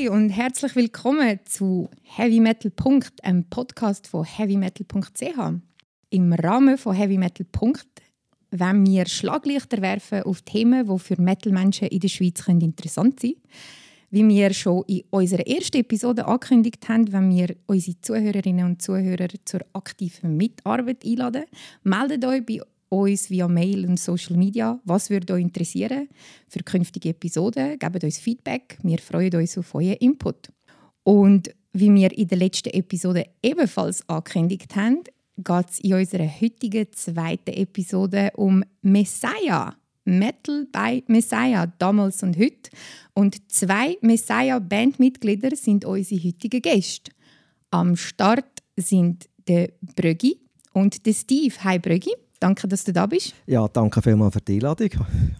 Hi und herzlich willkommen zu Heavy Metal einem Podcast von heavymetal.ch. Im Rahmen von Heavy Metal wollen wir Schlaglichter werfen auf Themen, die für Metal-Menschen in der Schweiz interessant sein können. Wie wir schon in unserer ersten Episode angekündigt haben, wenn wir unsere Zuhörerinnen und Zuhörer zur aktiven Mitarbeit einladen, meldet euch bei uns via Mail und Social Media. Was würde euch interessieren für künftige Episoden? Gebt uns Feedback. Wir freuen uns auf euren Input. Und wie wir in der letzten Episode ebenfalls angekündigt haben, geht es in unserer heutigen zweiten Episode um Messiah. Metal bei Messiah, damals und heute. Und zwei Messiah-Bandmitglieder sind unsere heutigen Gäste. Am Start sind der Brögi und der Steve. Hi Brögi. Danke, dass du da bist. Ja, danke vielmals für die Einladung.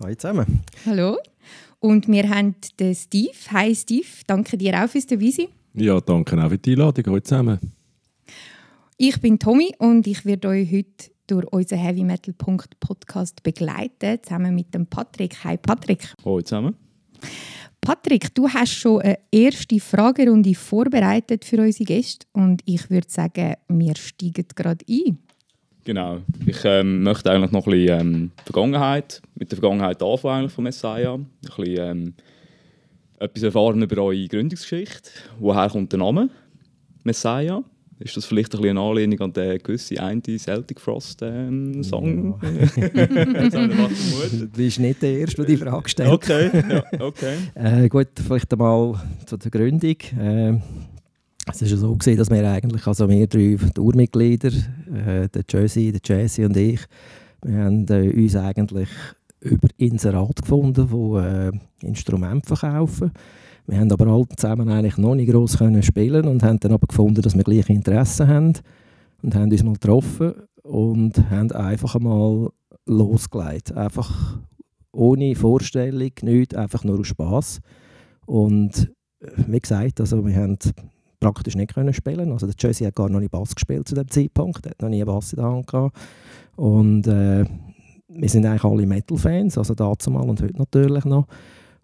Hallo zusammen. Hallo. Und wir haben den Steve. Hi Steve, danke dir auch fürs Dabeisein. Ja, danke auch für die Einladung. Hallo zusammen. Ich bin Tommy und ich werde euch heute durch unseren Heavy Metal Podcast begleiten, zusammen mit dem Patrick. Hi Patrick. Hallo zusammen. Patrick, du hast schon eine erste Fragerunde vorbereitet für unsere Gäste und ich würde sagen, wir steigen gerade ein. Genau. Ich ähm, möchte eigentlich noch ein bisschen ähm, Vergangenheit, mit der Vergangenheit anfangen von Messiah. Ein bisschen ähm, etwas erfahren über eure Gründungsgeschichte. Woher kommt der Name Messiah? Ist das vielleicht ein bisschen eine Anlehnung an den gewissen einen Celtic Frost ähm, Song? Ja. du bist nicht der Erste, der die Frage stellt. Okay, ja, okay. äh, gut, vielleicht einmal zu der Gründung. Äh, es ja so gesehen, dass wir eigentlich, also wir drei Urmitglieder, äh, der Jersey, der Jesse und ich, wir haben äh, uns eigentlich über Inserat gefunden, wo äh, Instrumente verkaufen. Wir haben aber alle zusammen eigentlich noch nicht gross können spielen und haben dann aber gefunden, dass wir gleiche Interessen haben und haben uns mal getroffen und haben einfach einmal losgelegt. Einfach ohne Vorstellung, nichts, einfach nur aus Spass. Und äh, wie gesagt, also wir haben praktisch nicht können spielen. Also der Jesse hat gar noch nicht Bass gespielt zu dem Zeitpunkt, er hat noch nie Bass in der Hand gehabt. Und äh, wir sind eigentlich alle Metal-Fans, also dazu mal und heute natürlich noch.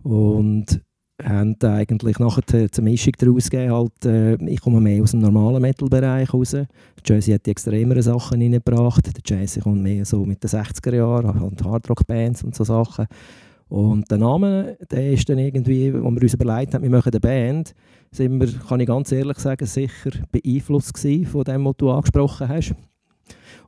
Und haben eigentlich nachher zur Mischung daraus gegeben, halt, äh, ich komme mehr aus dem normalen Metal-Bereich raus. Jesse hat die extremeren Sachen reingebracht. Der Jesse kommt mehr so mit den 60er Jahren und Hardrock-Bands und so Sachen. Und der Name, der ist dann irgendwie, wo wir uns überlegt haben, wir machen eine Band, sind wir, kann ich ganz ehrlich sagen, sicher beeinflusst von dem, was du angesprochen hast.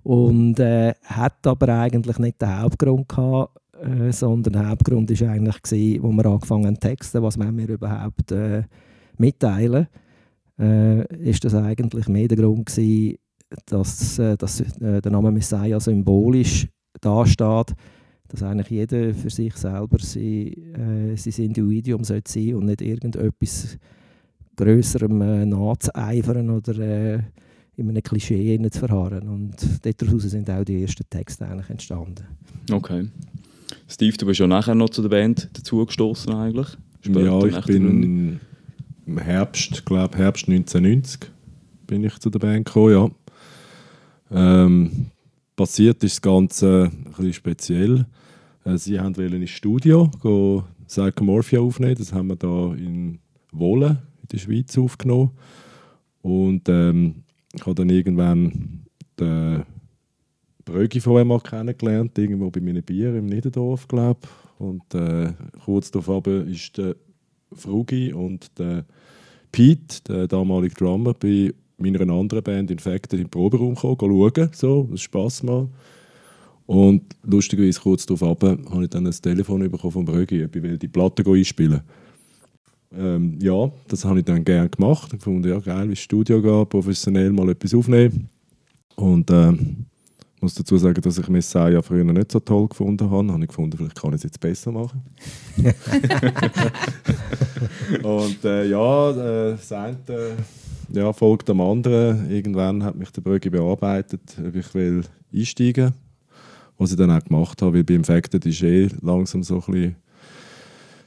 Und äh, hat aber eigentlich nicht den Hauptgrund gehabt, äh, sondern der Hauptgrund war eigentlich, gewesen, wo wir angefangen haben zu texten, was wir überhaupt äh, mitteilen. Äh, ist das eigentlich mehr der Grund gewesen, dass, äh, dass äh, der Name Messiah symbolisch dasteht, dass eigentlich jeder für sich selber sein, äh, sein Individuum sein sollte und nicht irgendetwas Größerem äh, nachzueifern oder äh, in einem Klischee zu verharren. Und daraus sind auch die ersten Texte eigentlich entstanden. Okay. Steve, du bist ja nachher noch zu der Band dazugestoßen eigentlich? Später ja, ich bin im Herbst, glaube Herbst 1990 bin ich zu der Band gekommen, ja. Ähm, passiert ist das Ganze ein speziell. Äh, sie wollten ins Studio gehen, Psychomorphia aufnehmen. Das haben wir da in Wohlen in der Schweiz aufgenommen. Und ähm, ich habe dann irgendwann den Brögi von einmal kennengelernt, irgendwo bei meinem Bier im Niederdorf, glaube Und äh, kurz darauf ist der Frugi und der Pete, der damalige Drummer, bei meiner anderen Band Infected in den Proberaum gekommen, schauen, so, das Spass mal. Und lustigerweise kurz darauf habe ich dann ein Telefon bekommen von Brögi, ich die Platte einspielen ähm, Ja, das habe ich dann gerne gemacht. Ich fand, ja, geil, ins Studio gehen, professionell mal etwas aufnehmen. Und ähm, ich muss dazu sagen, dass ich Messiah früher nicht so toll gefunden habe. Habe ich gefunden, vielleicht kann ich es jetzt besser machen. und äh, ja, äh, das eine ja, folgt dem anderen. Irgendwann hat mich der Brügge bearbeitet, ob ich will einsteigen was ich dann auch gemacht habe, weil bei Infected ist eh langsam so ein bisschen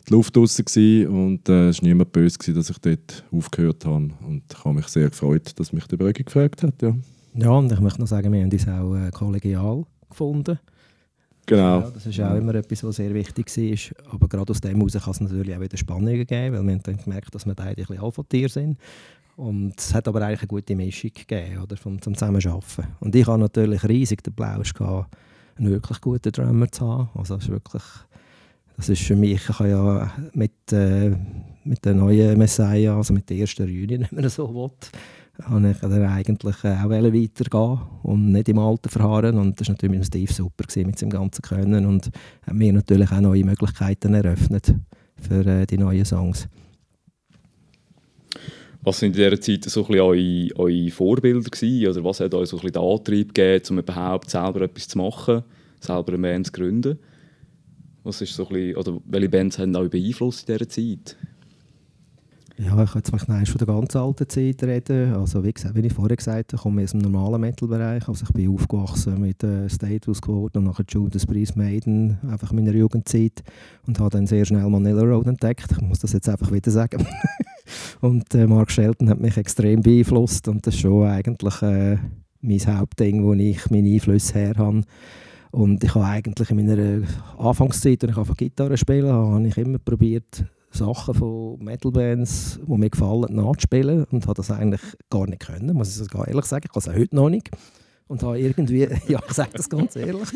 die Luft draussen und äh, es war niemand böse, gewesen, dass ich dort aufgehört habe. Und ich habe mich sehr gefreut, dass mich der Brügge gefragt hat. Ja. Ja, und ich möchte noch sagen, wir haben uns auch äh, kollegial gefunden. Genau. Ja, das ist auch immer etwas, was sehr wichtig war. Aber gerade aus dem heraus kann es natürlich auch wieder Spannungen geben, weil wir haben dann gemerkt, dass wir beide ein bisschen Alpha-Tier sind. Und es hat aber eigentlich eine gute Mischung gegeben oder, vom, zum Zusammenarbeiten. Und ich hatte natürlich riesig den Plausch, gehabt, einen wirklich guten Drummer zu haben. Also das ist wirklich, das ist für mich, ich habe ja mit, äh, mit der neuen Messiah, also mit der ersten Reunion, wenn man so will, habe ich dann eigentlich auch weitergehen und nicht im Alter verharren. Und das war natürlich mit Steve super gewesen, mit seinem ganzen Können und hat mir natürlich auch neue Möglichkeiten eröffnet für äh, die neuen Songs. Was sind in dieser Zeit so ein eure, eure Vorbilder gewesen? Oder was hat euch so ein bisschen den Antrieb gegeben, um überhaupt selber etwas zu machen, selber eine Band zu gründen? Was ist so ein bisschen, oder welche Bands haben euch beeinflusst in dieser Zeit? Ja, ich kann jetzt mal von der ganz alten Zeit reden. Also wie, gesagt, wie ich vorher gesagt habe, komme ich aus dem normalen Metal-Bereich. Also ich bin aufgewachsen mit äh, Status Quo und nachher Judas Priest Maiden, einfach in meiner Jugendzeit. Und habe dann sehr schnell Manila Road entdeckt. Ich muss das jetzt einfach wieder sagen. und äh, Mark Shelton hat mich extrem beeinflusst und das ist schon eigentlich äh, mein Hauptding, wo ich meine Einflüsse her habe. Und ich habe eigentlich in meiner Anfangszeit, als ich auf Gitarre spielen habe, ich immer probiert, Sachen von Metal-Bands, die mir gefallen, nachzuspielen und habe das eigentlich gar nicht können, muss ich sogar ehrlich sagen. Ich kann es auch heute noch nicht. Und habe irgendwie, ja, ich sage das ganz ehrlich,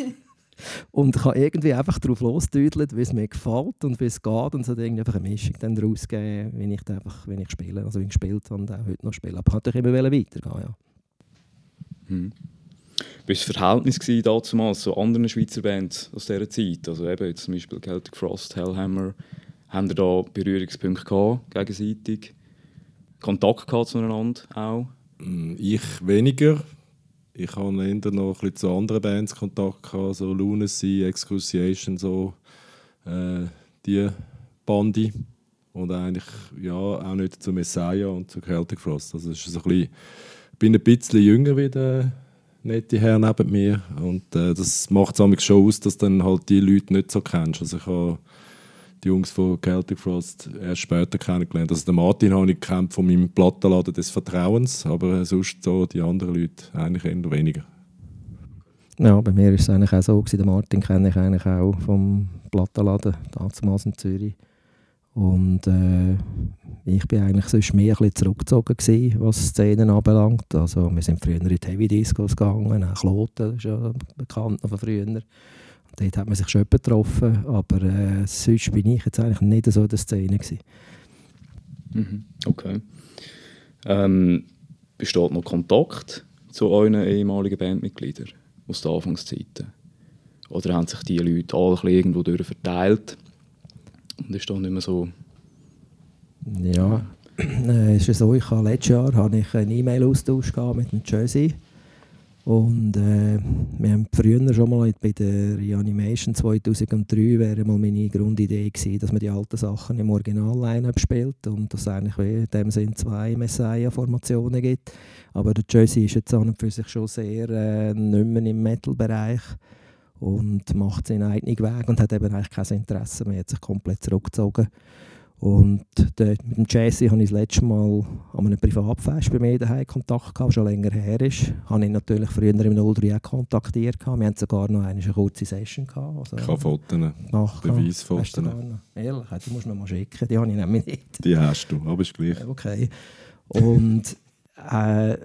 und habe irgendwie einfach darauf losgedüdelt, wie es mir gefällt und wie es geht und es hat irgendwie einfach eine Mischung dann daraus gegeben, wie ich, einfach, wie ich spiele, also wie ich gespielt und auch heute noch spiele. Aber ich immer weitergehen, ja. Hm. Wie war das Verhältnis damals zu anderen Schweizer Bands aus dieser Zeit? Also eben zum Beispiel Celtic Frost, Hellhammer, haben ihr da Berührungspunkte gehabt, gegenseitig? Kontakt gehabt zueinander auch? Mm, ich weniger. Ich habe eher noch ein zu anderen Bands Kontakt gehabt, so Lunacy, Excruciation, so äh, die Bandi. Und eigentlich ja, auch nicht zu Messiah und zu Celtic Frost. Also ist so ein bisschen, ich bin ein bisschen jünger wie der nette Herr neben mir. Und äh, das macht es schon aus, dass dann halt die Leute nicht so kennst. Also ich habe die Jungs von Celtic Frost erst später kennengelernt. Also den Martin habe ich kennt von meinem Plattenladen des Vertrauens, aber sonst so die anderen Leute eigentlich eher weniger. Ja, bei mir ist es eigentlich auch so gewesen. Den Martin kenne ich eigentlich auch vom Plattenladen, damals in Zürich. Und äh, ich bin eigentlich sonst mehr ein bisschen zurückgezogen gewesen, was Szenen anbelangt. Also wir sind früher in die Heavy Discos gegangen, auch Kloten, das ist ja bekannt von früher. Dort hat man sich schon getroffen, aber äh, sonst bin ich jetzt eigentlich nicht so in der Szene. Mhm. Okay. Ähm, besteht noch Kontakt zu euren ehemaligen Bandmitgliedern aus den Anfangszeiten? Oder haben sich die Leute alle irgendwo durch verteilt und ist dann nicht mehr so... Ja, äh, ist so, ich habe letztes Jahr habe ich einen E-Mail-Austausch mit dem Jersey und äh, wir haben früher schon mal bei der Reanimation 2003 wäre mal meine Grundidee gewesen, dass man die alten Sachen im Original-Line spielt und dass es eigentlich in dem Sinn zwei Messiah-Formationen gibt. Aber der Jersey ist jetzt an und für sich schon sehr äh, nicht mehr im Metal-Bereich und macht seinen eigenen Weg und hat eben eigentlich kein Interesse mehr, hat sich komplett zurückgezogen. Und der, mit dem Jesse habe ich das letzte Mal an einem Privatfest bei mir daheim Kontakt gehabt, schon länger her ist. Habe ich natürlich früher im 03 auch kontaktiert. Gehabt. Wir hatten sogar noch eine kurze Session. Gehabt, also ich habe Fotos, Beweisfotos. Ehrlich, die musst du mir mal schicken, die habe ich nämlich nicht. Die hast du, aber ist gleich. Okay. Und äh,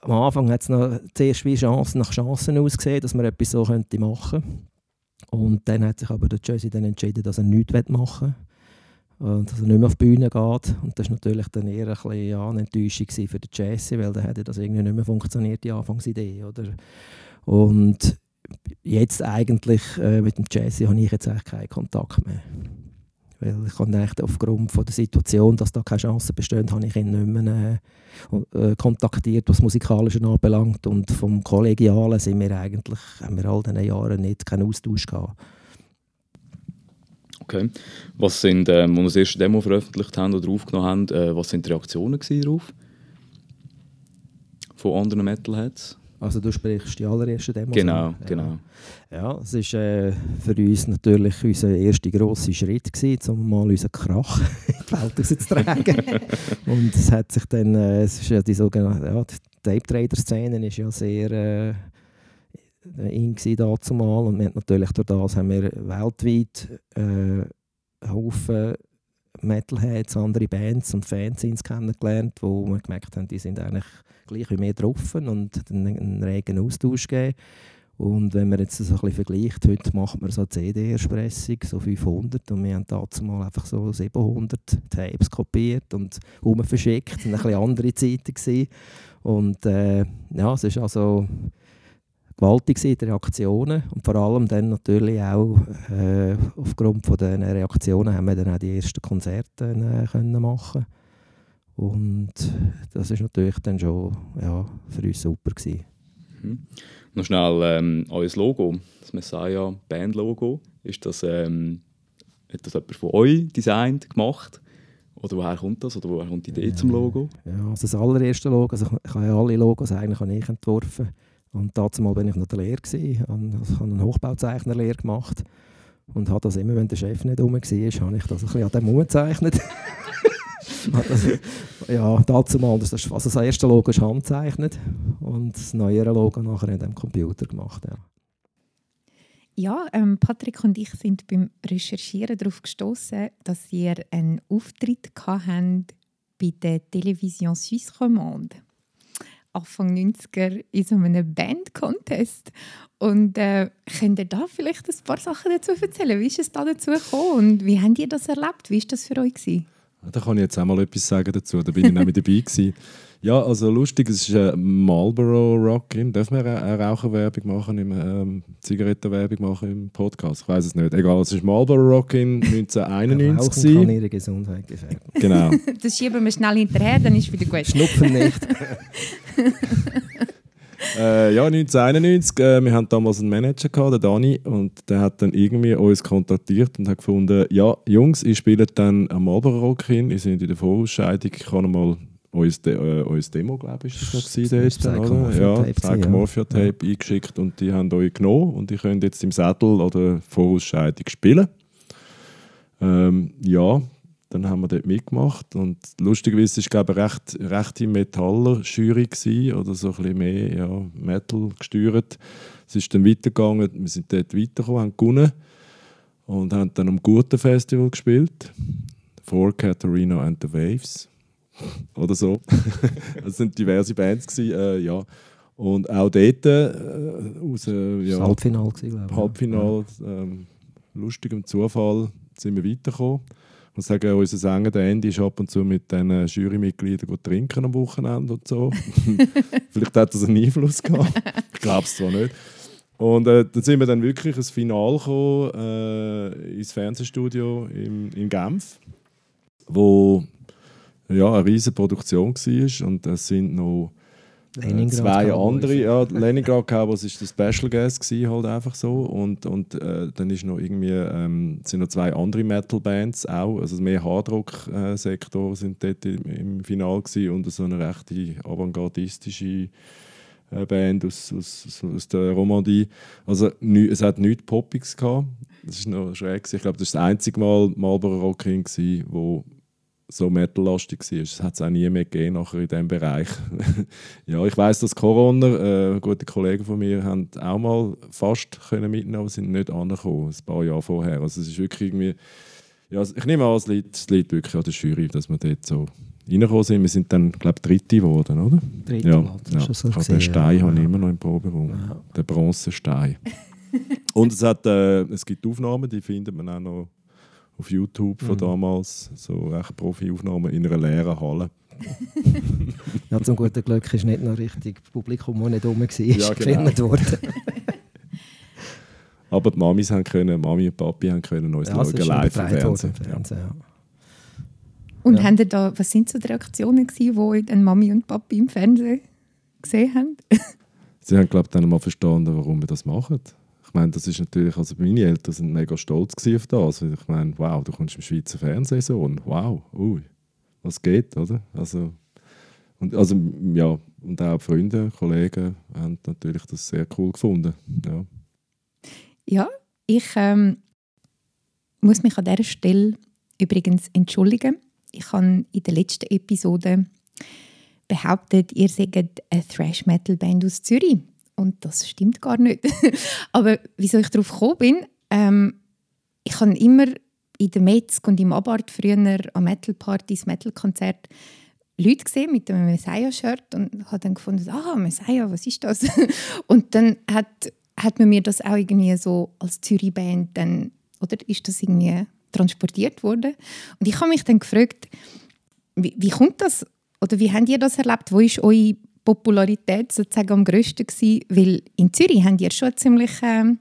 am Anfang hat es noch zuerst wie Chancen nach Chancen ausgesehen, dass man etwas so könnte machen könnte. Und dann hat sich aber der Jesse dann entschieden, dass er nichts machen will und dass er nicht mehr auf die Bühne geht. Und das war natürlich dann eher ein bisschen, ja, eine Enttäuschung für den Jesse, weil dann hätte das irgendwie nicht mehr funktioniert, die Anfangsidee. Oder? Und jetzt eigentlich äh, mit dem Jesse habe ich jetzt eigentlich keinen Kontakt mehr. Weil ich eigentlich aufgrund von der Situation, dass da keine Chance besteht, habe ich ihn nicht mehr äh, kontaktiert, was Musikalische anbelangt. Und vom Kollegialen sind wir eigentlich, haben wir all diesen Jahren nicht keinen Austausch gehabt. Okay. Was sind, äh, als wir das erste Demo veröffentlicht haben oder aufgenommen haben, äh, was sind die Reaktionen darauf? Von anderen Metalheads? Also du sprichst die allererste Demo. Genau, ja. genau. Ja, es war äh, für uns natürlich unser erster grosser Schritt, gewesen, um mal unseren Krach in die Welt rauszutragen. Und es hat sich dann, äh, es ist ja die sogenannte ja, Tape-Trader-Szene ist ja sehr... Äh, in dazu mal und wir haben natürlich durch das haben wir weltweit äh, Haufen Metalheads, andere Bands und Fanzines kennengelernt, wo wir gemerkt haben, die sind eigentlich gleich wie wir drauf und einen, regen Austausch geben. Und wenn man jetzt das ein vergleicht, heute macht man so CD-Erspressung, so 500 und wir haben dazu mal einfach so 700 Tapes kopiert und verschickt. Das war eine bisschen andere Zeiten. Und äh, ja, es ist also gewaltig die Reaktionen und vor allem dann natürlich auch äh, aufgrund von diesen Reaktionen haben wir dann auch die ersten Konzerte äh, können machen und das ist natürlich dann schon ja, für uns super gewesen. Mhm. Noch schnell ähm, euer Logo, das Messiah Band Logo, ist das, ähm, hat das jemand von euch designt, gemacht? Oder woher kommt das? Oder woher kommt die Idee ja, zum Logo? Ja, also das allererste Logo, also ich, ich habe ja alle Logos eigentlich ich entworfen. Und dazu mal bin ich noch der Lehrer gewesen, ich habe eine Hochbauzeichnerlehre gemacht und habe das immer, wenn der Chef nicht rum war, habe ich das ein bisschen an dem umgezeichnet. ja, dazu mal, das, also das erste Logo ist handzeichnet und das neuere Logo nachher in dem Computer gemacht. Ja. Ja, ähm, Patrick und ich sind beim Recherchieren darauf gestoßen, dass ihr einen Auftritt bei der Television Suisse Romande. Anfang 90er in so einem Band-Contest. Und äh, könnt ihr da vielleicht ein paar Sachen dazu erzählen? Wie ist es da dazu gekommen und wie habt ihr das erlebt? Wie war das für euch? Gewesen? Da kann ich jetzt auch mal etwas sagen dazu. Da bin ich nämlich dabei gewesen. Ja, also lustig, es ist ein Marlboro Rockin. Dürfen wir eine Raucherwerbung machen, im, ähm, Zigarettenwerbung machen im Podcast? Ich weiß es nicht. Egal, es ist Marlboro Rockin 1991. Rauchen kann ihre Gesundheit gefährden. Genau. das schieben wir schnell hinterher, dann ist wieder gut. Schnupfen nicht. äh, ja, 1991. Äh, wir hatten damals einen Manager, gehabt, den Dani, und der hat dann irgendwie uns kontaktiert und hat gefunden, ja, Jungs, ich spiele dann am Marlboro Rockin, ihr seid in der Vorausscheidung, ich kann mal uns, De äh, uns Demo, glaube ich, ist das noch gewesen, oder? Ja, Psychomorphia-Tape ja. eingeschickt und die haben euch genommen und die könnt jetzt im Sattel oder Vorausscheidung spielen. Ähm, ja, dann haben wir dort mitgemacht und lustigerweise war glaube ich recht, rechte Metaller-Jury oder so ein bisschen mehr ja, Metal gesteuert. Es ist dann weitergegangen, wir sind dort weitergekommen, haben gewonnen und haben dann am Guten Festival gespielt. For Katarina and the Waves oder so. Es sind diverse Bands gewesen, äh, ja. Und auch dort äh, aus äh, ja, das Halbfinale, glaube ich. Halbfinale, ähm, lustigem Zufall sind wir weitergekommen. Ich muss sagen, unser Sänger, der Andy, ist ab und zu mit den Jurymitgliedern trinken am Wochenende und so. Vielleicht hat das einen Einfluss gehabt. Ich glaube es zwar nicht. Und äh, dann sind wir dann wirklich ins Finale gekommen, äh, ins Fernsehstudio in, in Genf, wo ja, eine riesige Produktion war und es sind noch äh, zwei andere, ja, Leningrad Cowboys ist der Special Guest gewesen, halt einfach so und, und äh, dann ist noch irgendwie, ähm, sind noch zwei andere Metal Bands auch, also mehr Hardrock äh, sind dort im, im Finale gewesen und so eine rechte avantgardistische äh, Band aus, aus, aus der Romandie. Also es hat nichts Poppiges gehabt. Das ist noch schräg. Ich glaube, das war das einzige Mal Marlboro Rocking, wo so metallastig war. Das hat es auch nie mehr gegeben nachher in diesem Bereich. ja, ich weiß, dass Corona, äh, gute Kollegen von mir, haben auch mal fast können mitnehmen, aber sind nicht angekommen, ein paar Jahre vorher. Also es ist wirklich irgendwie, ja, ich nehme an, es liegt, es liegt wirklich an der Jury, dass wir dort so reingekommen sind. Wir sind dann, glaube ich, Dritte geworden, oder? Dritte, ja, ja. So also den Stein ja. habe ich immer noch im Proberaum. Ja. Den Bronzestein. Und es, hat, äh, es gibt Aufnahmen, die findet man auch noch auf YouTube von mhm. damals, so echt Profi-Aufnahmen in einer leeren Halle. ja, zum guten Glück ist nicht noch richtig Publikum, das nicht rum war, ja, genau. worden. Aber die Mamis haben können, Mami und Papi haben können uns ja, schauen, live im Fernsehen. Fernsehen ja. Und ja. Haben da, was sind so die Reaktionen gewesen, wo dann Mami und Papi im Fernsehen gesehen haben? Sie haben, glaube ich, dann mal verstanden, warum wir das machen. Ich meine, das ist natürlich, also meine Eltern sind mega stolz auf das. Ich meine, wow, du kommst im Schweizer Fernsehen so und wow, ui, was geht, oder? Also, und, also, ja, und auch Freunde, Kollegen haben natürlich das sehr cool gefunden. Ja, ja ich ähm, muss mich an dieser Stelle übrigens entschuldigen. Ich habe in der letzten Episode behauptet, ihr seid eine Thrash-Metal-Band aus Zürich. Und das stimmt gar nicht. Aber wieso ich darauf gekommen bin, ähm, ich habe immer in der Metzg und im Abart früher an Metal-Partys, Metal-Konzert Leute gesehen mit einem Messiah-Shirt und habe dann gefunden, ah, Messiah, was ist das? und dann hat, hat man mir das auch irgendwie so als Zürich-Band dann, oder ist das irgendwie transportiert worden? Und ich habe mich dann gefragt, wie, wie kommt das, oder wie habt ihr das erlebt? Wo ist eure Popularität sozusagen am grössten gewesen? Weil in Zürich habt ihr schon eine ziemlich ähm,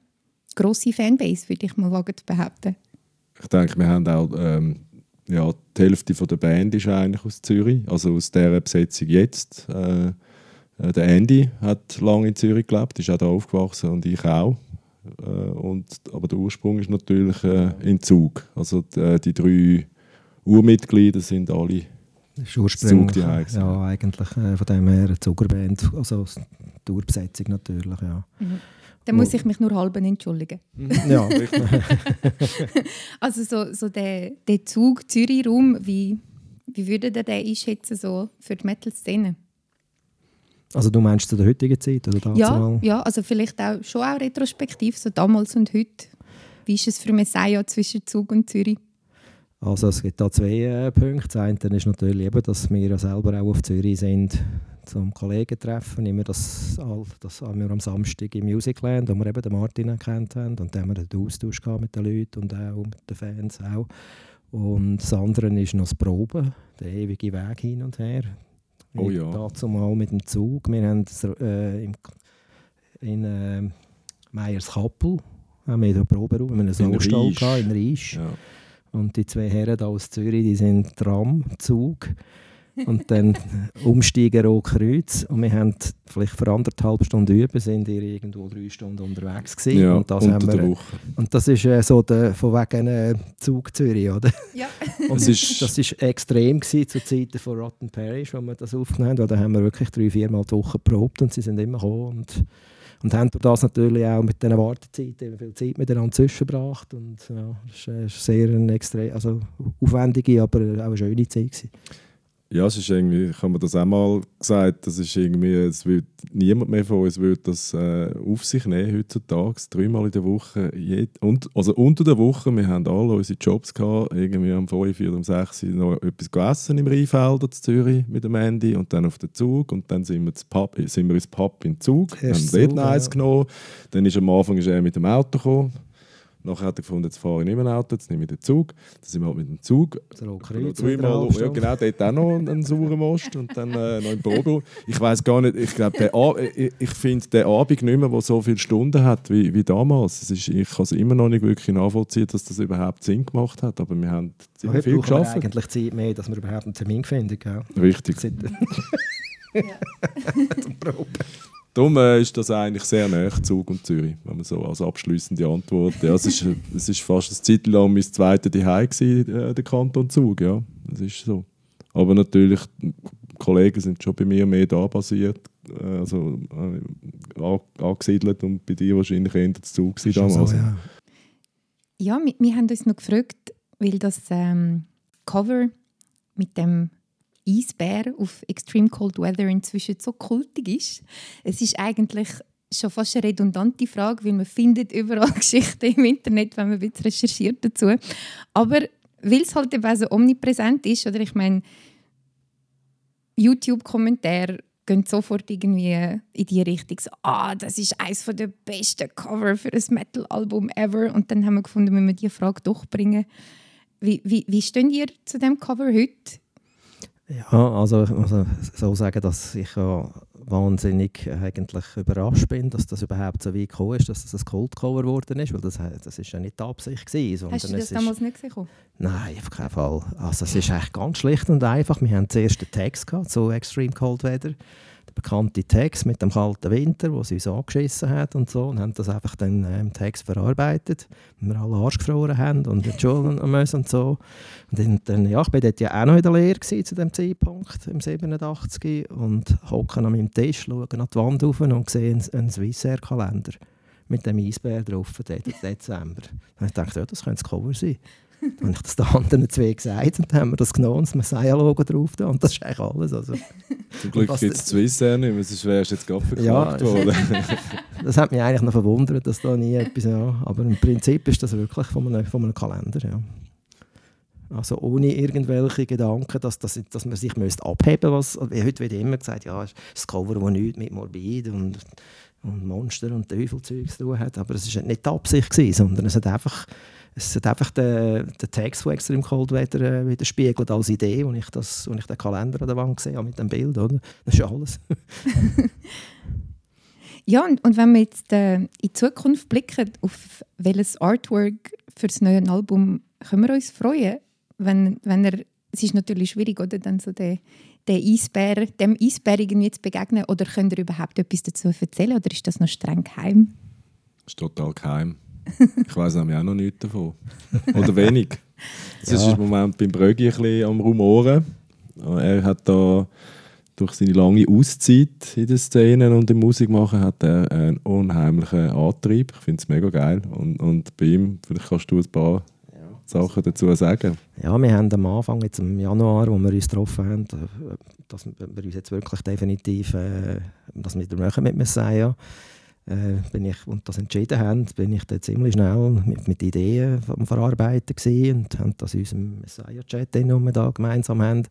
grosse Fanbase, würde ich mal wagen zu behaupten. Ich denke, wir haben auch ähm, ja, die Hälfte der Band ist eigentlich aus Zürich, also aus dieser Besetzung jetzt. Äh, äh, der Andy hat lange in Zürich gelebt, ist auch da aufgewachsen und ich auch. Äh, und, aber der Ursprung ist natürlich äh, in Zug. Also die, äh, die drei Urmitglieder sind alle ist ursprünglich, ja, eigentlich äh, von dem her eine Zuckerband, also die Urbesetzung natürlich, ja. Mhm. Dann muss ich mich nur halb entschuldigen. Ja, richtig. also so, so der, der Zug Zürich-Raum, wie, wie würde ihr den einschätzen so für die Metal-Szene? Also du meinst zu der heutigen Zeit oder ja, ja, also vielleicht auch schon auch retrospektiv, so damals und heute. Wie ist es für Messiah zwischen Zug und Zürich? Also es gibt da zwei äh, Punkte. Das eine ist natürlich eben, dass wir ja selber auch auf Zürich sind zum Kollegen treffen. Immer das, das haben wir am Samstag im Musicland, wo wir eben den Martin kennt haben. Und dann haben wir den Austausch mit den Leuten und auch mit den Fans auch. Und das andere ist noch das Proben, der ewige Weg hin und her. Oh ja. Dazu mal mit dem Zug. Wir haben äh, im, in äh, Meyers Kappel haben wir einen Proberaum, wir haben einen Snowstall in Riesch. Ja. Und die zwei Herren da aus Zürich, die sind Tram, Zug und dann umsteigen Rotkreuz und wir haben vielleicht für anderthalb Stunden üben, sind wir irgendwo drei Stunden unterwegs gewesen. Ja, und das haben wir, Woche. Und das ist äh, so der, von wegen äh, Zug Zürich, oder? Ja. und das ist, das ist extrem gewesen zu Zeiten von Rotten Parish, wo wir das aufgenommen haben, weil da haben wir wirklich drei, viermal die Woche geprobt und sie sind immer gekommen und und haben durch das natürlich auch mit diesen Wartezeiten viel Zeit miteinander zwischengebracht. Und ja, das war sehr eine extrem, also aufwendige, aber auch eine schöne Zeit. Gewesen. Ja, es ist irgendwie, ich habe mir das auch mal gesagt, das ist irgendwie, es wird niemand mehr von uns wird das äh, auf sich nehmen heutzutage, dreimal in der Woche. Jed, und, also unter der Woche, wir haben alle unsere Jobs gehabt, irgendwie am 5 oder um 6 Uhr noch etwas gegessen im Rheinfeld in Zürich mit dem Handy und dann auf den Zug und dann sind wir, Pub, sind wir ins Pub in Zug, Erst haben eins ja. genommen, dann ist am Anfang ist er mit dem Auto gekommen, Nachher hat er gefunden, jetzt fahre ich nicht mehr ein Auto, jetzt nehme ich den Zug. Dann sind wir halt mit dem Zug. Dreimal, ja genau, dort auch noch einen sauren Most und dann äh, noch im Bobo. Ich weiß gar nicht, ich glaube, ich, ich finde den Abend nicht mehr, der so viele Stunden hat wie, wie damals. Es ist, ich kann es immer noch nicht wirklich nachvollziehen, dass das überhaupt Sinn gemacht hat, aber wir haben ziemlich viel geschafft. Wir eigentlich Zeit mehr, dass wir überhaupt einen Termin finden. Gell? Richtig. Zum Proben. Darum ist das eigentlich sehr nah Zug und Zürich, wenn man so als abschließende Antwort. Ja, es ist, es ist fast eine Zeit lang mein zweites Zuhause äh, der Kanton Zug, ja, das ist so. Aber natürlich, die Kollegen sind schon bei mir mehr da basiert, äh, also äh, angesiedelt und bei dir wahrscheinlich eher der Zug damals. So, ja. ja, wir, wir haben uns noch gefragt, weil das ähm, Cover mit dem Eisbär auf Extreme Cold Weather inzwischen so kultig ist. Es ist eigentlich schon fast eine redundante Frage, weil man findet überall Geschichten im Internet, wenn man ein bisschen recherchiert dazu. Aber weil es halt eben so omnipräsent ist, oder ich meine, YouTube-Kommentare gehen sofort irgendwie in die Richtung, so, ah, das ist eines der besten Cover für ein Metal-Album ever. Und dann haben wir gefunden, wir müssen diese Frage durchbringen. Wie, wie, wie stehen ihr zu dem Cover heute? Ja, also ich muss so sagen, dass ich ja wahnsinnig eigentlich überrascht bin, dass das überhaupt so weit gekommen ist, dass das ein Cold-Cover geworden ist, weil das, das ist ja nicht die Absicht gewesen. Hast du das damals nicht gesehen? Nein, auf keinen Fall. Also es ist echt ganz schlicht und einfach. Wir haben zuerst den Text gehabt, so Extreme Cold Weather der bekannte Text mit dem kalten Winter, wo sie uns angeschissen hat und so, und haben das einfach dann äh, im Text verarbeitet, wenn wir alle Arsch gefroren haben und entschuldigen müssen und so. Und dann, dann, ja, ich war dort ja auch noch in der Lehre zu dem Zeitpunkt, im 87 und hocke an meinem Tisch, schaue an die Wand rauf und sehe einen, Swissair-Kalender mit dem Eisbär drauf, dort im Dezember. Ich dachte, ja, das könnte das Cover sein. Dann habe ich das den anderen zwei gesagt und dann haben wir das genommen und das Messiah-Logo drauf da, und das ist eigentlich alles. Also. Zum Glück gibt es Swissair nicht mehr, sonst wärst du jetzt gerade verklagt ja, worden. das hat mich eigentlich noch verwundert, dass da nie etwas... Ja. Aber im Prinzip ist das wirklich von einem, von einem Kalender, ja. Also ohne irgendwelche Gedanken, dass, dass, dass man sich müsste abheben müsste. Heute wird immer gesagt, ja, das Cover, das nichts mit Morbid und, und Monster und Teufelzeug zu tun hat. Aber es war nicht die Absicht, gewesen, sondern es hat einfach, es hat einfach den, den Text von Extreme Cold Weather äh, widerspiegelt als Idee, als ich, das, als ich den Kalender an der Wand gesehen habe mit dem Bild. Oder? Das ist alles. ja, und, und wenn wir jetzt äh, in die Zukunft blicken, auf welches Artwork für das neue Album können wir uns freuen? wenn, wenn er, es ist natürlich schwierig, oder, dann so den, den Eisbär, dem Eisbär irgendwie zu begegnen, oder könnt ihr überhaupt etwas dazu erzählen, oder ist das noch streng geheim? Das ist total geheim. Ich weiß nämlich auch noch nichts davon. Oder wenig. Es ja. ist im Moment beim Brögi ein bisschen am Rumoren. Er hat da durch seine lange Auszeit in den Szenen und im Musikmachen hat er einen unheimlichen Antrieb. Ich finde es mega geil. Und, und bei ihm, vielleicht kannst du ein paar Sachen dazu sagen? Ja, wir haben am Anfang, jetzt im Januar, wo wir uns getroffen haben, dass wir uns jetzt wirklich definitiv äh, das mit machen mit Messiah, äh, bin ich, und das entschieden haben, bin ich dann ziemlich schnell mit, mit Ideen am Verarbeiten gewesen und haben das in unserem Messiah-Chat, den wir da gemeinsam haben,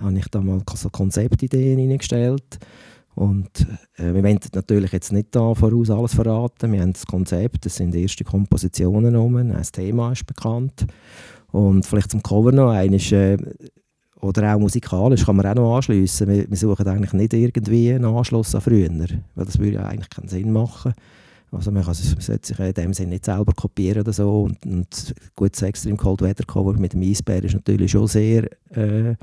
habe ich da mal so Konzeptideen hineingestellt und äh, wir wollen natürlich jetzt nicht da voraus alles verraten. Wir haben das Konzept, es sind erste Kompositionen rum, das Thema ist bekannt. Und vielleicht zum Cover noch eines, äh, oder auch musikalisch kann man auch noch anschliessen. Wir, wir, suchen eigentlich nicht irgendwie einen Anschluss an früher, weil das würde ja eigentlich keinen Sinn machen. Also man, kann, man sollte sich in dem Sinne nicht selber kopieren oder so. Und, und gut, das Extreme Cold Weather Cover mit dem Eisbär ist natürlich schon sehr... Äh,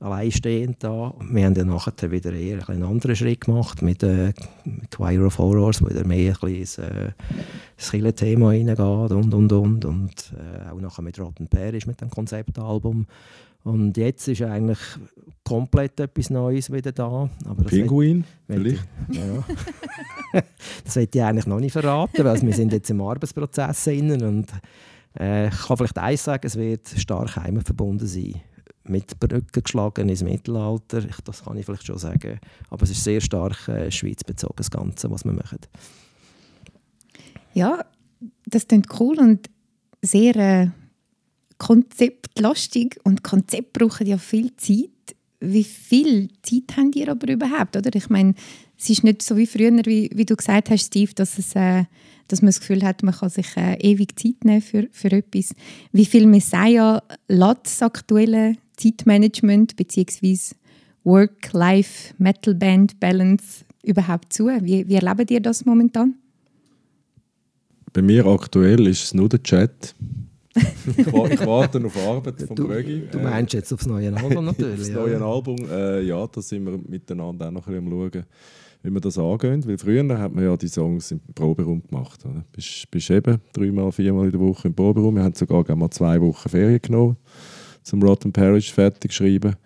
alleinstehend da. Wir haben dann nachher wieder eher einen anderen Schritt gemacht mit, äh, mit Choir of Horrors, wo wieder mehr ein bisschen äh, das Killer-Thema reingeht und, und, und. Und äh, auch nachher mit Rotten Parish, mit dem Konzeptalbum. Und jetzt ist eigentlich komplett etwas Neues wieder da. Aber Pinguin, vielleicht? Ja. das hätte ich eigentlich noch nicht verraten, weil wir sind jetzt im Arbeitsprozess innen und äh, ich kann vielleicht eins sagen, es wird stark heimatverbunden sein mit Brücken geschlagen ins Mittelalter. Ich, das kann ich vielleicht schon sagen. Aber es ist sehr stark äh, schweizbezogen, das Ganze, was wir machen. Ja, das klingt cool und sehr äh, konzeptlastig. Und Konzept brauchen ja viel Zeit. Wie viel Zeit habt ihr aber überhaupt? Oder? Ich meine, es ist nicht so wie früher, wie, wie du gesagt hast, Steve, dass, es, äh, dass man das Gefühl hat, man kann sich äh, ewig Zeit nehmen für, für etwas. Wie viel Messiah lässt das aktuelle Zeitmanagement bzw. Work-Life-Metal-Band-Balance überhaupt zu? Wie, wie erlebt ihr das momentan? Bei mir aktuell ist es nur der Chat. Ich, warte auf Arbeit von Brögi. Du meinst jetzt aufs neue Album natürlich. aufs neue ja. Album, äh, ja, da sind wir miteinander auch noch ein bisschen am schauen, wie wir das angehen. Weil früher hat man ja die Songs im Proberaum gemacht. Du bist, bist eben dreimal, viermal in der Woche im Proberaum. Wir haben sogar mal zwei Wochen Ferien genommen zum Rotten Parish fertig geschrieben.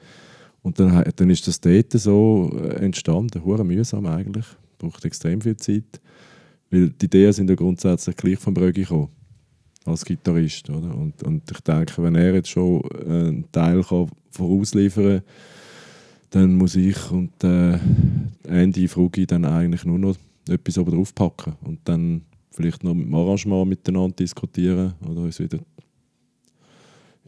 Und dann, dann ist das dort so äh, entstanden, hure mühsam eigentlich, braucht extrem viel Zeit, weil die Ideen sind ja grundsätzlich gleich von Brögi gekommen, als Gitarrist, oder? Und, und ich denke, wenn er jetzt schon einen Teil kann vorausliefern kann, dann muss ich und äh, Andy Frugi dann eigentlich nur noch etwas oben drauf packen und dann vielleicht noch mit dem Arrangement miteinander diskutieren oder uns wieder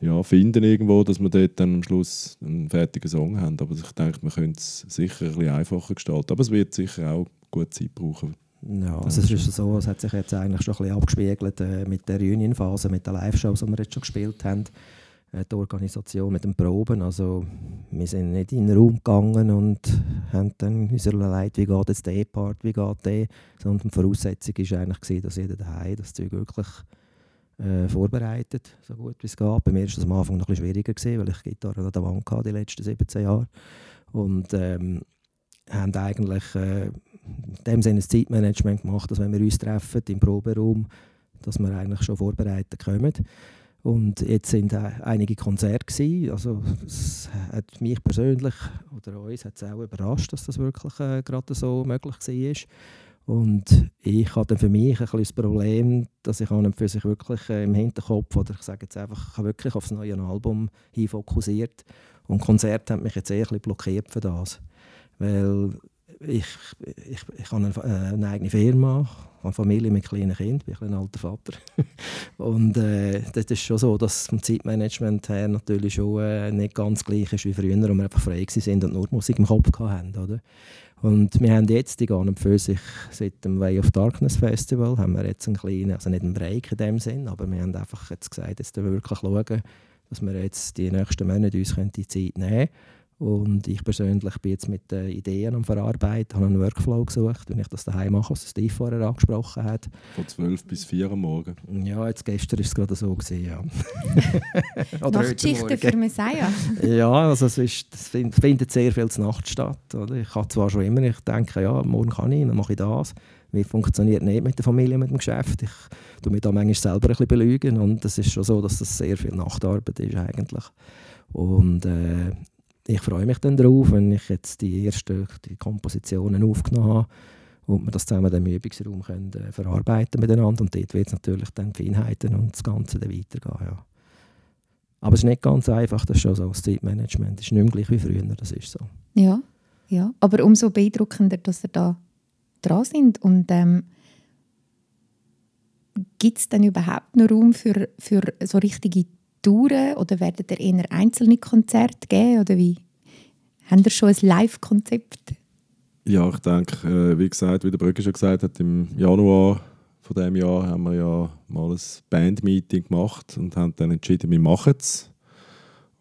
ja, finden irgendwo, dass wir dort dann am Schluss einen fertigen Song haben. Aber ich denke, wir können es sicher ein bisschen einfacher gestalten. Aber es wird sicher auch gut Zeit brauchen. Ja, also es ist so, es hat sich jetzt eigentlich schon ein bisschen abgespiegelt äh, mit der Reunion-Phase, mit den Live-Shows, die wir jetzt schon gespielt haben. Äh, die Organisation mit den Proben. Also wir sind nicht in den Raum gegangen und haben dann uns überlegt, wie geht jetzt der Part, wie geht der, sondern die Voraussetzung war eigentlich, dass jeder daheim das Zeug wirklich äh, vorbereitet, so gut wie es geht. Bei mir war es am Anfang noch ein bisschen schwieriger, gewesen, weil ich Gitarre an der Wand hatte die letzten 17 Jahre. Und ähm, haben eigentlich äh, dem Sinne ein Zeitmanagement gemacht, dass wenn wir uns treffen im Proberaum, dass wir eigentlich schon vorbereitet kommen. Und jetzt sind äh, einige Konzerte gewesen. Also es hat mich persönlich oder uns hat es auch überrascht, dass das wirklich äh, gerade so möglich war. Und ich hatte für mich ein das Problem, dass ich für sich wirklich äh, im Hinterkopf, oder ich sage jetzt einfach, wirklich aufs neue Album hin fokussiert Und Konzerte haben mich jetzt eher ein blockiert für das. Weil ich, ich, ich habe eine, äh, eine eigene Firma, eine Familie mit kleinen Kindern, bin ein alter Vater. und äh, das ist schon so, dass vom Zeitmanagement her natürlich schon äh, nicht ganz gleich ist wie früher, wo wir einfach frei sind und nur Musik im Kopf hatten. Oder? Und wir haben jetzt die gar für sich seit dem Way of Darkness Festival haben wir jetzt einen kleinen, also nicht einen Break in dem Sinn, aber wir haben einfach jetzt gesagt, jetzt wir wirklich schauen, dass wir jetzt die nächsten Monate uns die Zeit nehmen können und ich persönlich bin jetzt mit den Ideen am Verarbeiten, habe einen Workflow gesucht, wenn ich das daheim mache, was Steve vorher angesprochen hat. Von 12 bis 4 Uhr morgen. Ja, jetzt gestern war es gerade so. Gewesen, ja. Nachtschichten für Messiah. ja, also es ist, das findet sehr viel zur Nacht statt. Oder? Ich habe zwar schon immer, ich denke, ja, morgen kann ich, dann mache ich das. Wie funktioniert nicht mit der Familie, mit dem Geschäft. Ich tue mich da manchmal selber ein bisschen belügen und es ist schon so, dass das sehr viel Nachtarbeit ist eigentlich. Und äh, ich freue mich dann darauf, wenn ich jetzt die ersten die Kompositionen aufgenommen habe und wir das zusammen im Übungsraum können, äh, verarbeiten miteinander. Und dort wird es natürlich dann Feinheiten und das Ganze dann weitergehen. Ja. Aber es ist nicht ganz einfach, das ist schon so, das Zeitmanagement ist nicht mehr gleich wie früher, das ist so. Ja, ja. aber umso beeindruckender, dass ihr da dran sind und ähm, gibt es denn überhaupt noch Raum für, für so richtige Touren oder werdet ihr eher einzelne Konzerte geben oder wie? Habt ihr schon ein Live-Konzept? Ja, ich denke, äh, wie gesagt, wie der Brücke schon gesagt hat, im Januar von diesem Jahr haben wir ja mal ein Band-Meeting gemacht und haben dann entschieden, wir machen es.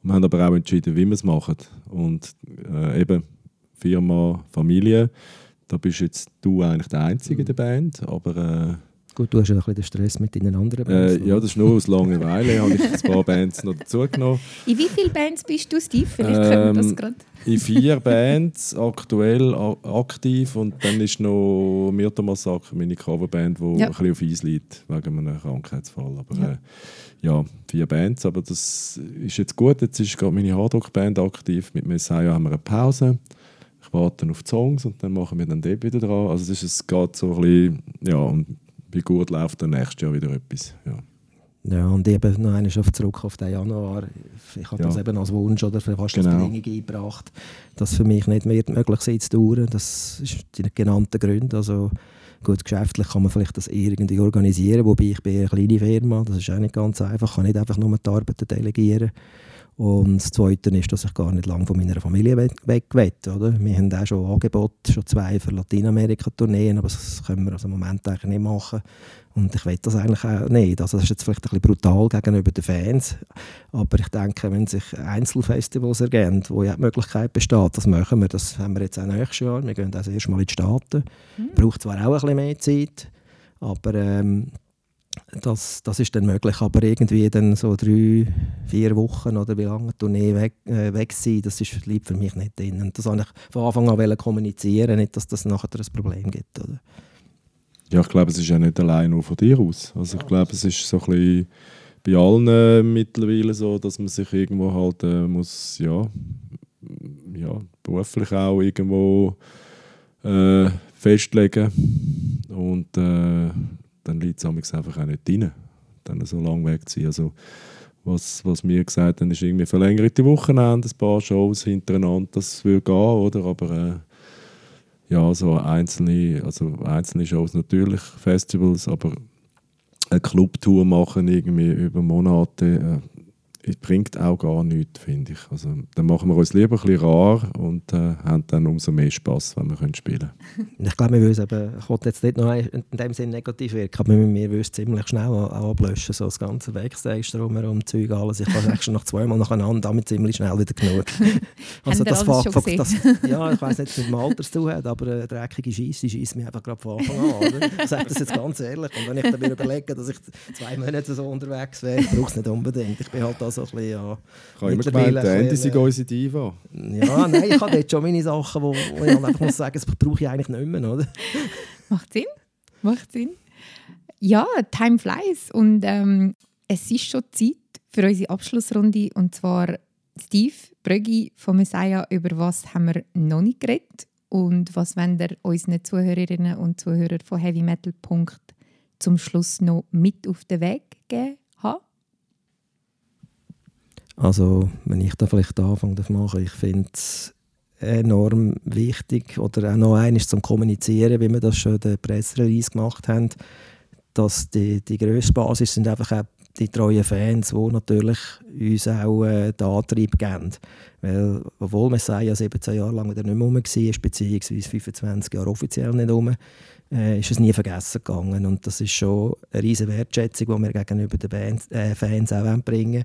Wir haben aber auch entschieden, wie wir es machen. Und äh, eben Firma, Familie, da bist jetzt du eigentlich der Einzige in der Band, aber äh, Gut, du hast ja ein bisschen den Stress mit deinen anderen Bands. Äh, ja, das ist nur aus Langeweile. habe ich ein paar Bands noch dazugenommen. In wie vielen Bands bist du, Steve? Vielleicht ähm, können wir das gerade. In vier Bands aktuell aktiv und dann ist noch Myrta Massaker, meine Coverband, die ja. ein bisschen auf Eis liegt, wegen einem Krankheitsfall. Aber ja. Äh, ja, vier Bands, aber das ist jetzt gut. Jetzt ist gerade meine Hardrock-Band aktiv. Mit Messiah haben wir eine Pause. Ich warte auf die Songs und dann machen wir dann dort wieder dran. Also es, ist, es geht so ein bisschen, ja, und wie gut läuft dann nächstes Jahr wieder etwas. Ja. Ja, und eben noch einmal zurück auf den Januar. Ich habe ja. das eben als Wunsch oder fast genau. als Bedingung eingebracht, dass für mich nicht mehr möglich sein zu dauern. Das ist die genannten Gründe. Also, gut, geschäftlich kann man vielleicht das irgendwie organisieren, wobei ich bin eine kleine Firma, das ist auch nicht ganz einfach. Ich kann nicht einfach nur die Arbeiten delegieren. Und das Zweite ist, dass ich gar nicht lange von meiner Familie weg, weg will. Oder? Wir haben auch schon Angebote, schon zwei für Lateinamerika-Tourneen, aber das können wir also im Moment eigentlich nicht machen. Und ich will das eigentlich auch nicht. Also das ist jetzt vielleicht ein bisschen brutal gegenüber den Fans, aber ich denke, wenn sich Einzelfestivals ergeben, wo ja die Möglichkeit besteht, das machen wir. Das haben wir jetzt auch nächstes Jahr. Wir gehen das erste Mal in die Staaten. Mhm. Braucht zwar auch ein bisschen mehr Zeit, aber ähm, das, das ist dann möglich, aber irgendwie dann so drei, vier Wochen oder wie lange Tournee weg, äh, weg sein, das ist, liegt für mich nicht drin. Und das wollte ich von Anfang an kommunizieren, nicht, dass das nachher ein Problem gibt. Oder? Ja, ich glaube, es ist ja nicht allein nur von dir aus. Also ich glaube, es ist so ein bisschen bei allen äh, mittlerweile so, dass man sich irgendwo halt äh, muss, ja, ja, beruflich auch irgendwo äh, festlegen und äh, dann liegt es einfach auch nicht drin, dann so lange wegziehen. Also, was, was mir gesagt haben, ist irgendwie verlängerte Wochenende, ein paar Shows hintereinander, das würde gehen, oder? Aber äh, ja, so einzelne, also einzelne Shows natürlich, Festivals, aber eine Clubtour machen irgendwie über Monate, äh, bringt auch gar nichts, finde ich. Also, dann machen wir uns lieber ein bisschen rar und äh, haben dann umso mehr Spass, wenn wir können spielen können. Ich glaube, wir würden eben, ich wollte jetzt nicht noch in dem Sinne negativ wirken, aber wir würden es ziemlich schnell auch ablöschen, so das ganze Backstage drumherum, Zeug, alles. Ich kann schon noch zweimal nacheinander damit ziemlich schnell wieder genug. also das, Fakt, Fakt, das, Ja, ich weiß nicht, ob es mit dem Alter zu tun hat, aber äh, dreckige Scheisse schießt mich einfach gerade von Anfang an. Oder? Ich sage das jetzt ganz ehrlich. Und wenn ich mir überlege, dass ich zwei Monate so unterwegs wäre, brauche ich es nicht unbedingt. Ich bin halt da so ein bisschen, ja... Ich habe immer gemeint, der Andy sei unsere Diva. Ja, nein, ich habe dort schon meine Sachen, wo, wo ich einfach muss sagen, das brauche ich eigentlich nicht mehr, oder? Macht Sinn, macht Sinn. Ja, Time flies und ähm, es ist schon Zeit für unsere Abschlussrunde und zwar Steve Brögi von Messiah, über was haben wir noch nicht geredet und was wollen wir unseren Zuhörerinnen und Zuhörern von Heavy Metal Punkt zum Schluss noch mit auf den Weg geben haben? Also wenn ich da vielleicht anfange machen, ich finde es enorm wichtig oder auch noch eines zum Kommunizieren, wie wir das schon in der Pressrelease gemacht haben, dass die, die grösste Basis sind einfach auch die treuen Fans, die natürlich uns auch äh, den Antrieb geben. Weil, obwohl Messiah 17 Jahre lang wieder nicht mehr rum war, beziehungsweise 25 Jahre offiziell nicht rum, äh, ist es nie vergessen gegangen. Und das ist schon eine riesige Wertschätzung, die wir gegenüber den Band, äh, Fans auch bringen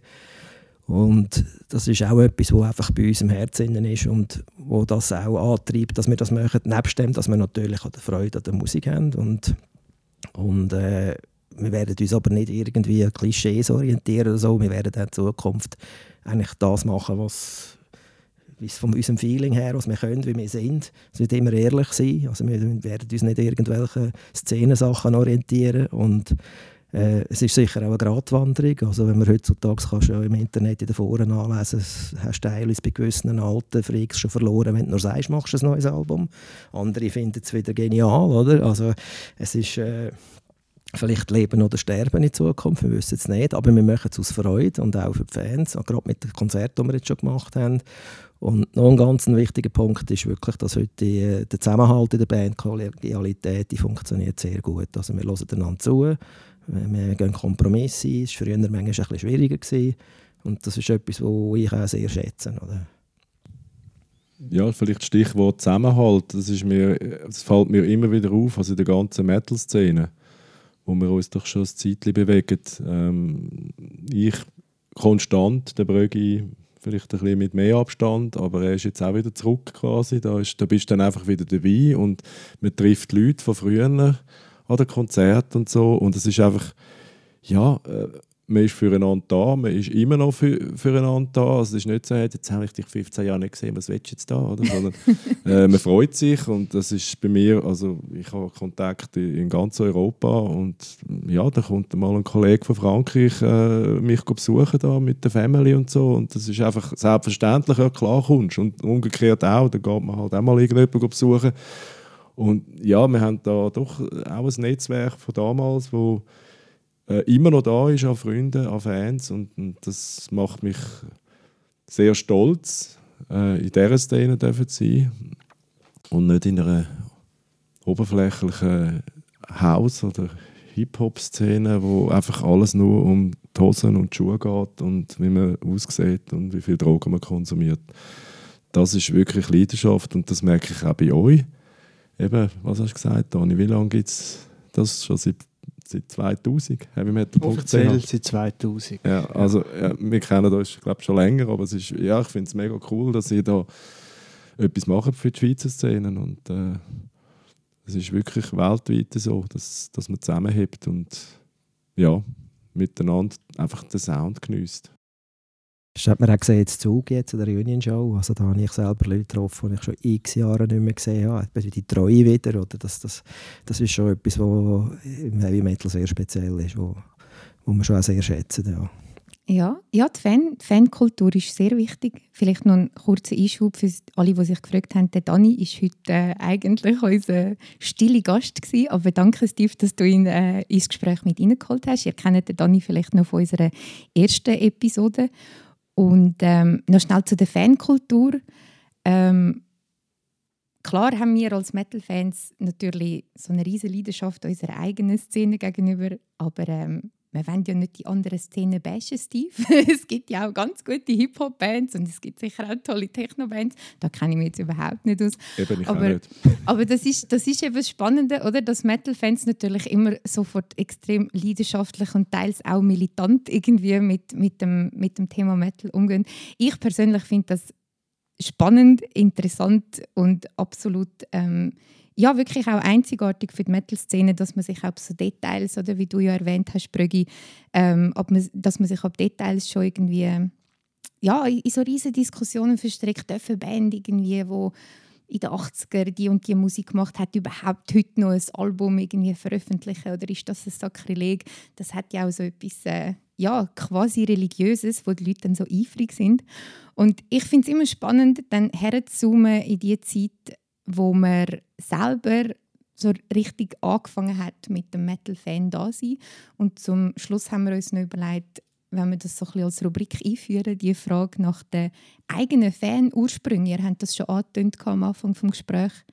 und das ist auch etwas, was einfach bei uns im Herzen ist und wo das auch antreibt, dass wir das machen, nebst dem, dass wir natürlich auch die Freude an der Musik haben und, und äh, wir werden uns aber nicht irgendwie an Klischees orientieren oder so. Wir werden in Zukunft eigentlich das machen, was von unserem Feeling her, was wir können, wie wir sind. Es wird immer ehrlich sein. Also wir werden uns nicht irgendwelche Szenensachen orientieren und äh, es ist sicher auch eine Gratwanderung. Also wenn man heutzutage kannst ja im Internet in den Foren nachlesen, hast du teilweise bei gewissen alten Freaks schon verloren, wenn du nur sagst, machst du ein neues Album. Andere finden es wieder genial, oder? Also es ist... Äh, vielleicht leben oder sterben in Zukunft, wir wissen es nicht, aber wir machen es aus Freude und auch für die Fans, auch gerade mit den Konzerten, die wir jetzt schon gemacht haben. Und noch ein ganz wichtiger Punkt ist wirklich, dass heute die, der Zusammenhalt in der Band, die Kollegialität, die funktioniert sehr gut. Also wir hören einander zu, wir gehen Kompromisse ein, es war früher manchmal ein bisschen schwieriger gewesen. und das ist etwas, was ich auch sehr schätze. Oder? Ja, vielleicht Stichwort Zusammenhalt, das, ist mir, das fällt mir immer wieder auf, also in der ganzen Metal-Szene wo wir uns doch schon ein Zeitchen bewegen. Ähm, ich konstant, der Brögi vielleicht ein bisschen mit mehr Abstand, aber er ist jetzt auch wieder zurück quasi. Da, ist, da bist du dann einfach wieder dabei und man trifft Leute von früher an den Konzerten und so und es ist einfach, ja, äh, man ist füreinander da, man ist immer noch für, füreinander da. Also es ist nicht so, jetzt habe ich dich 15 Jahre nicht gesehen, was willst du jetzt da? Oder? Sondern äh, man freut sich und das ist bei mir, also ich habe Kontakte in ganz Europa und ja, da kommt mal ein Kollege von Frankreich äh, mich besuchen da mit der Family und so und das ist einfach selbstverständlich, ja klar kommst und umgekehrt auch, da geht man halt auch mal irgendjemanden besuchen und ja, wir haben da doch auch ein Netzwerk von damals, wo äh, immer noch da ist an Freunden, an Fans und, und das macht mich sehr stolz, äh, in dieser Szene zu sein und nicht in einer oberflächlichen Haus- oder Hip-Hop-Szene, wo einfach alles nur um die Hosen und die Schuhe geht und wie man aussieht und wie viel Drogen man konsumiert. Das ist wirklich Leidenschaft und das merke ich auch bei euch. Eben, was hast du gesagt, Dani? Wie lange gibt es das schon seit seit 2000, heavymetal.ch. Offiziell seit 2000. Ja, also ja, wir kennen uns glaube schon länger, aber es ist, ja, ich finde es mega cool, dass ihr da etwas macht für die Schweizer Szenen und äh, es ist wirklich weltweit so, dass, dass man zusammenhebt und ja, miteinander einfach den Sound genießt. Das hat man auch gesehen, jetzt Zug jetzt, an der Union Show. Also da habe ich selber Leute getroffen, die ich schon x Jahre nicht mehr gesehen habe. Die Treue wieder. Oder das, das, das ist schon etwas, was im Heavy Metal sehr speziell ist, wo, wo wir schon auch sehr schätzen. Ja. Ja, ja die Fan Fankultur ist sehr wichtig. Vielleicht noch ein kurzer Einschub für alle, die sich gefragt haben. Der Dani ist heute äh, eigentlich unser stille Gast gewesen, aber danke Steve, dass du ihn äh, ins Gespräch mit reingeholt hast. Ihr kennt den Dani vielleicht noch von unserer ersten Episode. Und ähm, noch schnell zu der Fankultur. Ähm, klar haben wir als Metal-Fans natürlich so eine riesige Leidenschaft unserer eigenen Szene gegenüber, aber ähm, wir wollen ja nicht die anderen Szenen bashen, Steve. es gibt ja auch ganz gute Hip-Hop-Bands und es gibt sicher auch tolle Techno-Bands. Da kenne ich mich jetzt überhaupt nicht aus. Eben, ich aber, nicht. aber das ist, das ist eben das Spannende, oder? dass Metal-Fans natürlich immer sofort extrem leidenschaftlich und teils auch militant irgendwie mit, mit, dem, mit dem Thema Metal umgehen. Ich persönlich finde das spannend, interessant und absolut... Ähm, ja, wirklich auch einzigartig für die Metal-Szene, dass man sich auf so Details, oder wie du ja erwähnt hast, Brüggi, ähm, man, dass man sich auf Details schon irgendwie ja, in so riesige Diskussionen verstrickt, dürfen Band irgendwie, wo in den 80er die und die Musik gemacht hat, überhaupt heute noch ein Album irgendwie veröffentlichen oder ist das ein Sakrileg? Das hat ja auch so etwas äh, ja, quasi Religiöses, wo die Leute dann so eifrig sind. Und ich finde es immer spannend, dann herzuzoomen in die Zeit, wo man selber so richtig angefangen hat mit dem Metal-Fan da sein. Und zum Schluss haben wir uns noch überlegt, wenn wir das so ein bisschen als Rubrik einführen, die Frage nach den eigenen Fan-Ursprüngen. Ihr habt das schon angetönt am Anfang des Gesprächs.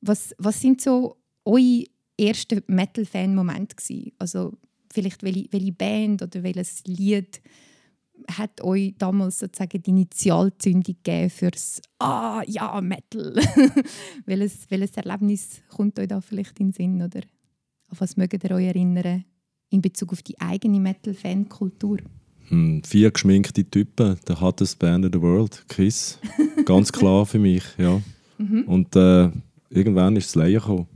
Was, was sind so eure ersten Metal-Fan-Momente? Also vielleicht welche, welche Band oder welches Lied hat euch damals sozusagen die Initialzündung gegeben fürs «Ah, ja, Metal»? welches, welches Erlebnis kommt euch da vielleicht in den Sinn? Oder auf was mögt ihr euch erinnern in Bezug auf die eigene Metal-Fan-Kultur? Hm, vier geschminkte Typen, der hottest Band in the world, Kiss. Ganz klar für mich, ja. Und äh, irgendwann ist Slayer gekommen.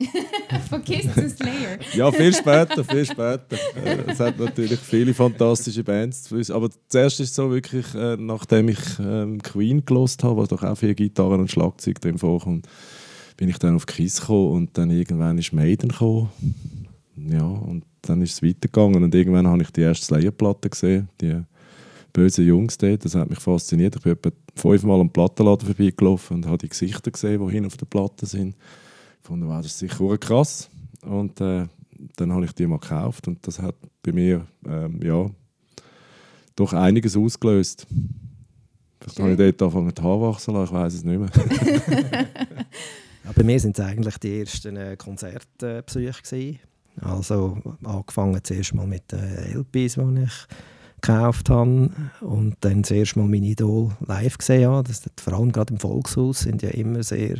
Kiss zu Slayer. Ja, viel später, viel später. Äh, es hat natürlich viele fantastische Bands. zu wissen. Aber zuerst ist es so wirklich, äh, nachdem ich ähm, Queen gelost habe, wo doch auch viel Gitarren und Schlagzeug drin vorkommt, bin ich dann auf Kiss gekommen und dann irgendwann ist Maiden gekommen. Ja, und dann ist es weitergegangen und irgendwann habe ich die erste Slayer-Platte gesehen, die bösen Jungs dort. Das hat mich fasziniert. Ich bin etwa fünfmal am Plattenladen vorbeigelaufen und habe die Gesichter gesehen, die hin auf der Platte sind. Ich fand, wow, das ist sicher krass. Und äh, dann habe ich die mal gekauft und das hat bei mir ähm, ja, doch einiges ausgelöst. Vielleicht habe ich dort angefangen, die Haare wachsen lassen, ich weiß es nicht mehr. Ja, bei mir sind es eigentlich die ersten äh, Konzertbesuche. Also angefangen zuerst mal mit den LPs, die ich gekauft habe und dann zuerst mal mein Idol live gesehen habe. Das vor allem gerade im Volkshaus sind ja immer sehr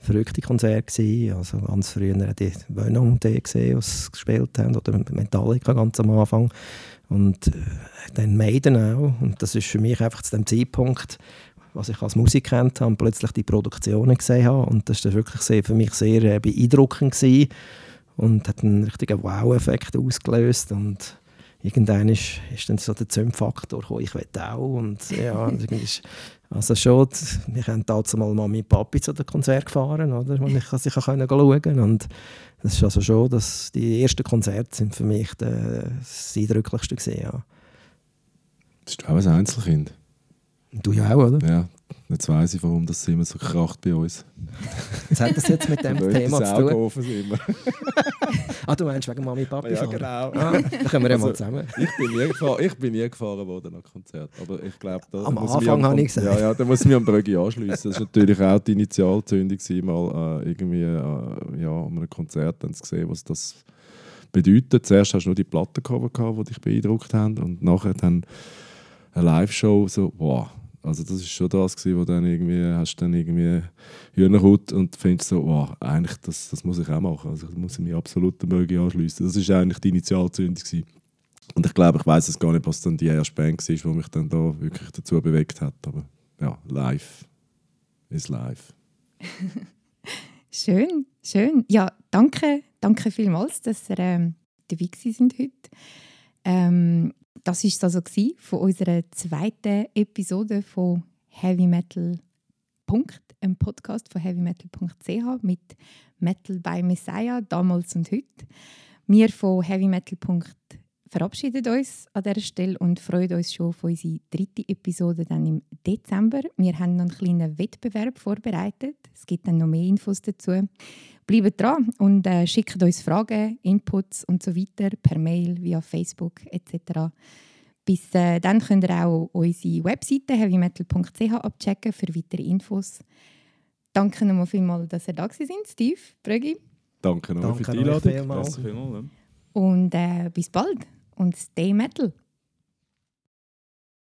verrückte Konzerte gewesen. Also ganz früher die Venom die gesehen, die sie gespielt haben oder Metallica ganz am Anfang. Und äh, dann Maiden auch. Und das ist für mich einfach zu dem Zeitpunkt was ich als Musik kennt habe, plötzlich die Produktionen gesehen habe. Und das war wirklich sehr, für mich sehr äh, beeindruckend gewesen. Und hat einen richtigen Wow-Effekt ausgelöst. Und irgendwann ist, ist dann so der Zündfaktor gekommen, ich will auch. Und ja, irgendwie ist, also schon, wir haben damals mal mit Papi zu dem Konzert gefahren, oder, wo ich sich schauen konnte und das ist also schon, dass die ersten Konzerte sind für mich das eindrücklichste gewesen, ja. Bist du auch ein Einzelkind? Du ja auch, oder? Ja, jetzt weiss ich, warum das immer so kracht bei uns. Was hat das jetzt mit dem Thema zu tun? offen immer. Ah, du meinst wegen Mami Papi Ja, genau. Ah, dann können wir ja mal Also, zusammen. Ich bin nie gefahren, ich bin nie gefahren worden an Konzert. Aber ich glaube, da Am Anfang habe ich gesagt. Ja, ja, da muss ich mich am Brügge anschliessen. Das war natürlich auch die Initialzündung, mal äh, irgendwie äh, ja, an einem Konzert dann zu sehen, was das bedeutet. Zuerst hast du nur die Plattencover gehabt, die dich beeindruckt haben und nachher dann eine Live-Show, so, wow. Also das ist schon das gewesen, wo dann irgendwie, hast dann irgendwie Hühnerhaut und findest so, wow, eigentlich, das, das muss ich auch machen. Also da muss ich mich absolut der Möge anschliessen. Das ist eigentlich die Initialzündung gewesen. Und ich glaube, ich weiß es gar nicht, was dann die erste Band war, die mich dann da wirklich dazu bewegt hat. Aber ja, live ist live. Schön, schön. Ja, danke, danke vielmals, dass ihr ähm, dabei sind heute. Ähm, das war also von unserer zweiten Episode von Heavy Metal. Punkt, einem Podcast von heavymetal.ch mit Metal by Messiah, damals und heute. Wir von Heavy Metal. Verabschieden uns an dieser Stelle und freuen uns schon auf unsere dritte Episode dann im Dezember. Wir haben noch einen kleinen Wettbewerb vorbereitet. Es gibt dann noch mehr Infos dazu. Bleibt dran und äh, schickt uns Fragen, Inputs und so weiter per Mail, via Facebook etc. Bis äh, dann könnt ihr auch unsere Webseite heavymetal.ch abchecken für weitere Infos. Danke nochmal vielmals, dass ihr da gewesen sind, Steve, Brögi. Danke noch Danke für die euch Einladung. vielmals. Danke vielmals. Und äh, bis bald und stay metal.